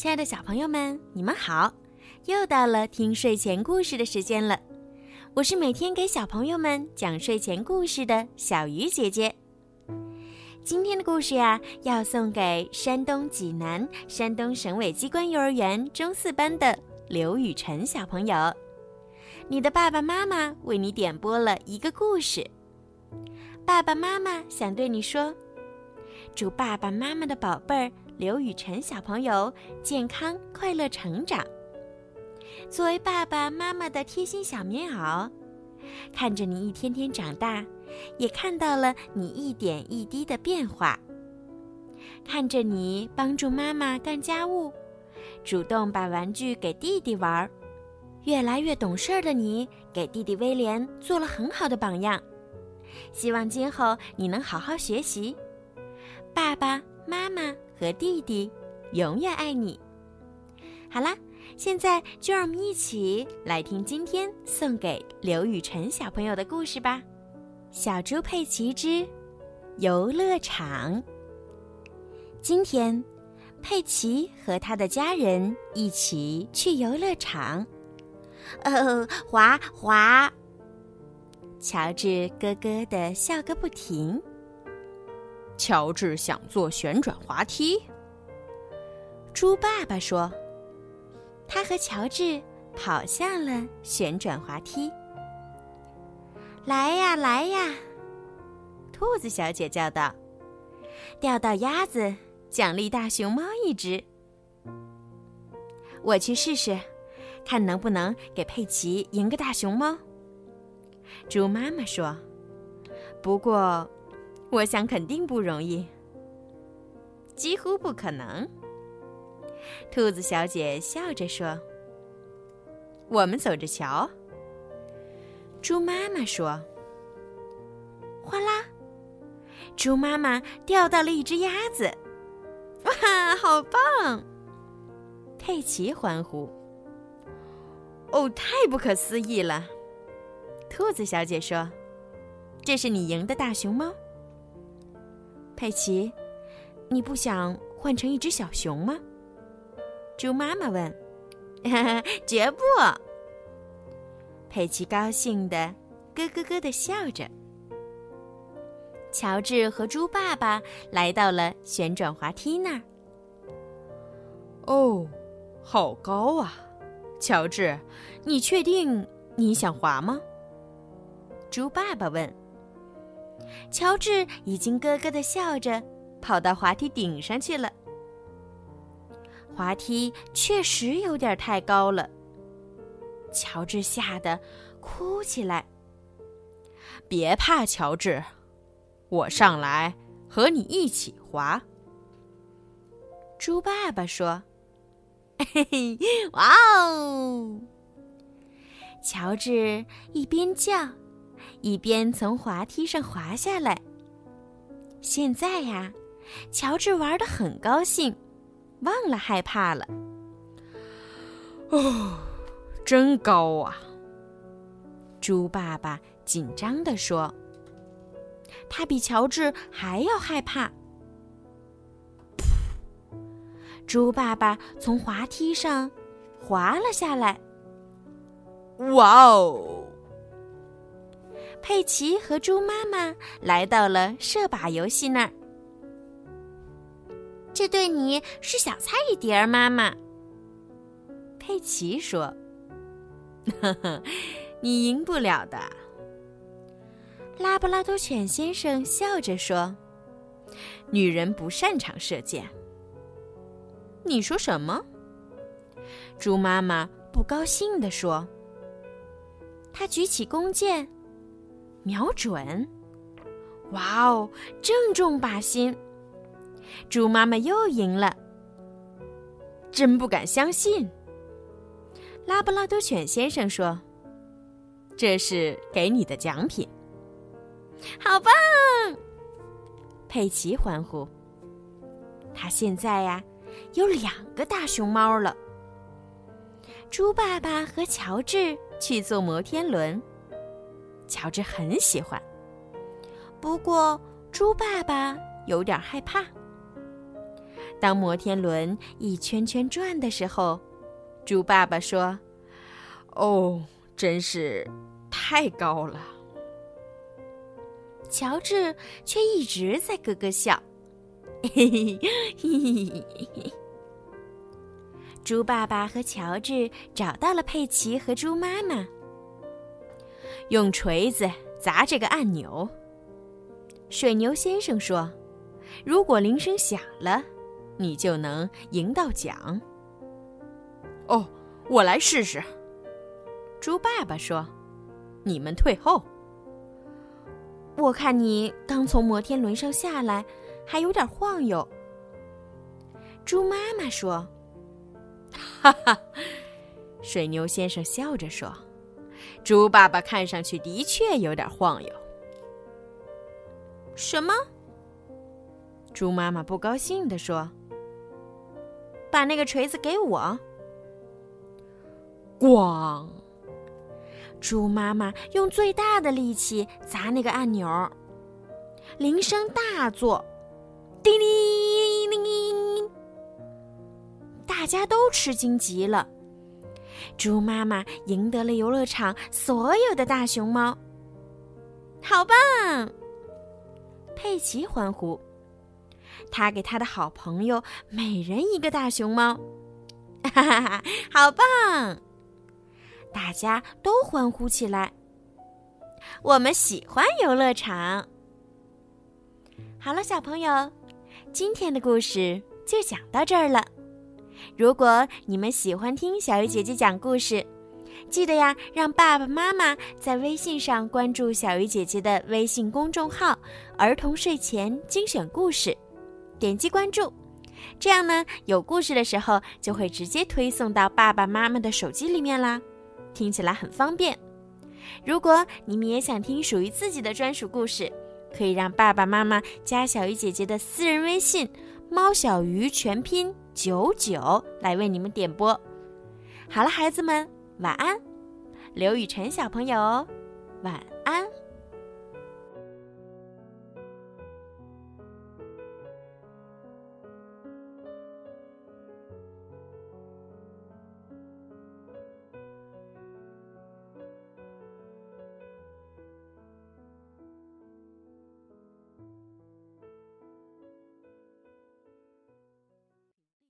亲爱的小朋友们，你们好！又到了听睡前故事的时间了。我是每天给小朋友们讲睡前故事的小鱼姐姐。今天的故事呀，要送给山东济南山东省委机关幼儿园中四班的刘雨辰小朋友。你的爸爸妈妈为你点播了一个故事。爸爸妈妈想对你说：祝爸爸妈妈的宝贝儿刘雨辰小朋友健康快乐成长。作为爸爸妈妈的贴心小棉袄，看着你一天天长大，也看到了你一点一滴的变化。看着你帮助妈妈干家务，主动把玩具给弟弟玩儿，越来越懂事儿的你，给弟弟威廉做了很好的榜样。希望今后你能好好学习，爸爸妈妈和弟弟永远爱你。好啦。现在就让我们一起来听今天送给刘雨辰小朋友的故事吧，《小猪佩奇之游乐场》。今天，佩奇和他的家人一起去游乐场。哦，滑滑！乔治咯咯的笑个不停。乔治想坐旋转滑梯。猪爸爸说。他和乔治跑向了旋转滑梯。来呀，来呀！兔子小姐叫道：“钓到鸭子，奖励大熊猫一只。”我去试试，看能不能给佩奇赢个大熊猫。猪妈妈说：“不过，我想肯定不容易，几乎不可能。”兔子小姐笑着说：“我们走着瞧。”猪妈妈说：“哗啦！”猪妈妈钓到了一只鸭子，哇，好棒！佩奇欢呼：“哦，太不可思议了！”兔子小姐说：“这是你赢的大熊猫。”佩奇，你不想换成一只小熊吗？猪妈妈问：“绝不！”佩奇高兴的咯咯咯的笑着。乔治和猪爸爸来到了旋转滑梯那儿。哦，好高啊！乔治，你确定你想滑吗？猪爸爸问。乔治已经咯咯的笑着，跑到滑梯顶上去了。滑梯确实有点太高了，乔治吓得哭起来。别怕，乔治，我上来和你一起滑。猪爸爸说：“嘿嘿，哇哦！”乔治一边叫，一边从滑梯上滑下来。现在呀，乔治玩的很高兴。忘了害怕了。哦，真高啊！猪爸爸紧张地说：“他比乔治还要害怕。”猪爸爸从滑梯上滑了下来。哇哦！佩奇和猪妈妈来到了射靶游戏那儿。这对你是小菜一碟儿，妈妈。佩奇说：“呵呵，你赢不了的。”拉布拉多犬先生笑着说：“女人不擅长射箭。”你说什么？猪妈妈不高兴地说：“她举起弓箭，瞄准，哇哦，正中靶心。”猪妈妈又赢了，真不敢相信。拉布拉多犬先生说：“这是给你的奖品。”好棒！佩奇欢呼。他现在呀，有两个大熊猫了。猪爸爸和乔治去坐摩天轮，乔治很喜欢，不过猪爸爸有点害怕。当摩天轮一圈圈转的时候，猪爸爸说：“哦，真是太高了。”乔治却一直在咯咯笑。嘿嘿嘿嘿嘿！猪爸爸和乔治找到了佩奇和猪妈妈，用锤子砸这个按钮。水牛先生说：“如果铃声响了，你就能赢到奖。”哦，我来试试。猪爸爸说：“你们退后。”我看你刚从摩天轮上下来，还有点晃悠。猪妈妈说：“哈哈。”水牛先生笑着说：“猪爸爸看上去的确有点晃悠。”什么？猪妈妈不高兴地说：“把那个锤子给我！”咣！猪妈妈用最大的力气砸那个按钮，铃声大作，叮铃铃铃，大家都吃惊极了。猪妈妈赢得了游乐场所有的大熊猫，好棒！佩奇欢呼，他给他的好朋友每人一个大熊猫，哈哈哈，好棒！大家都欢呼起来。我们喜欢游乐场。好了，小朋友，今天的故事就讲到这儿了。如果你们喜欢听小鱼姐姐讲故事，记得呀，让爸爸妈妈在微信上关注小鱼姐姐的微信公众号“儿童睡前精选故事”，点击关注，这样呢，有故事的时候就会直接推送到爸爸妈妈的手机里面啦。听起来很方便。如果你们也想听属于自己的专属故事，可以让爸爸妈妈加小鱼姐姐的私人微信“猫小鱼”全拼九九来为你们点播。好了，孩子们，晚安。刘雨辰小朋友，晚。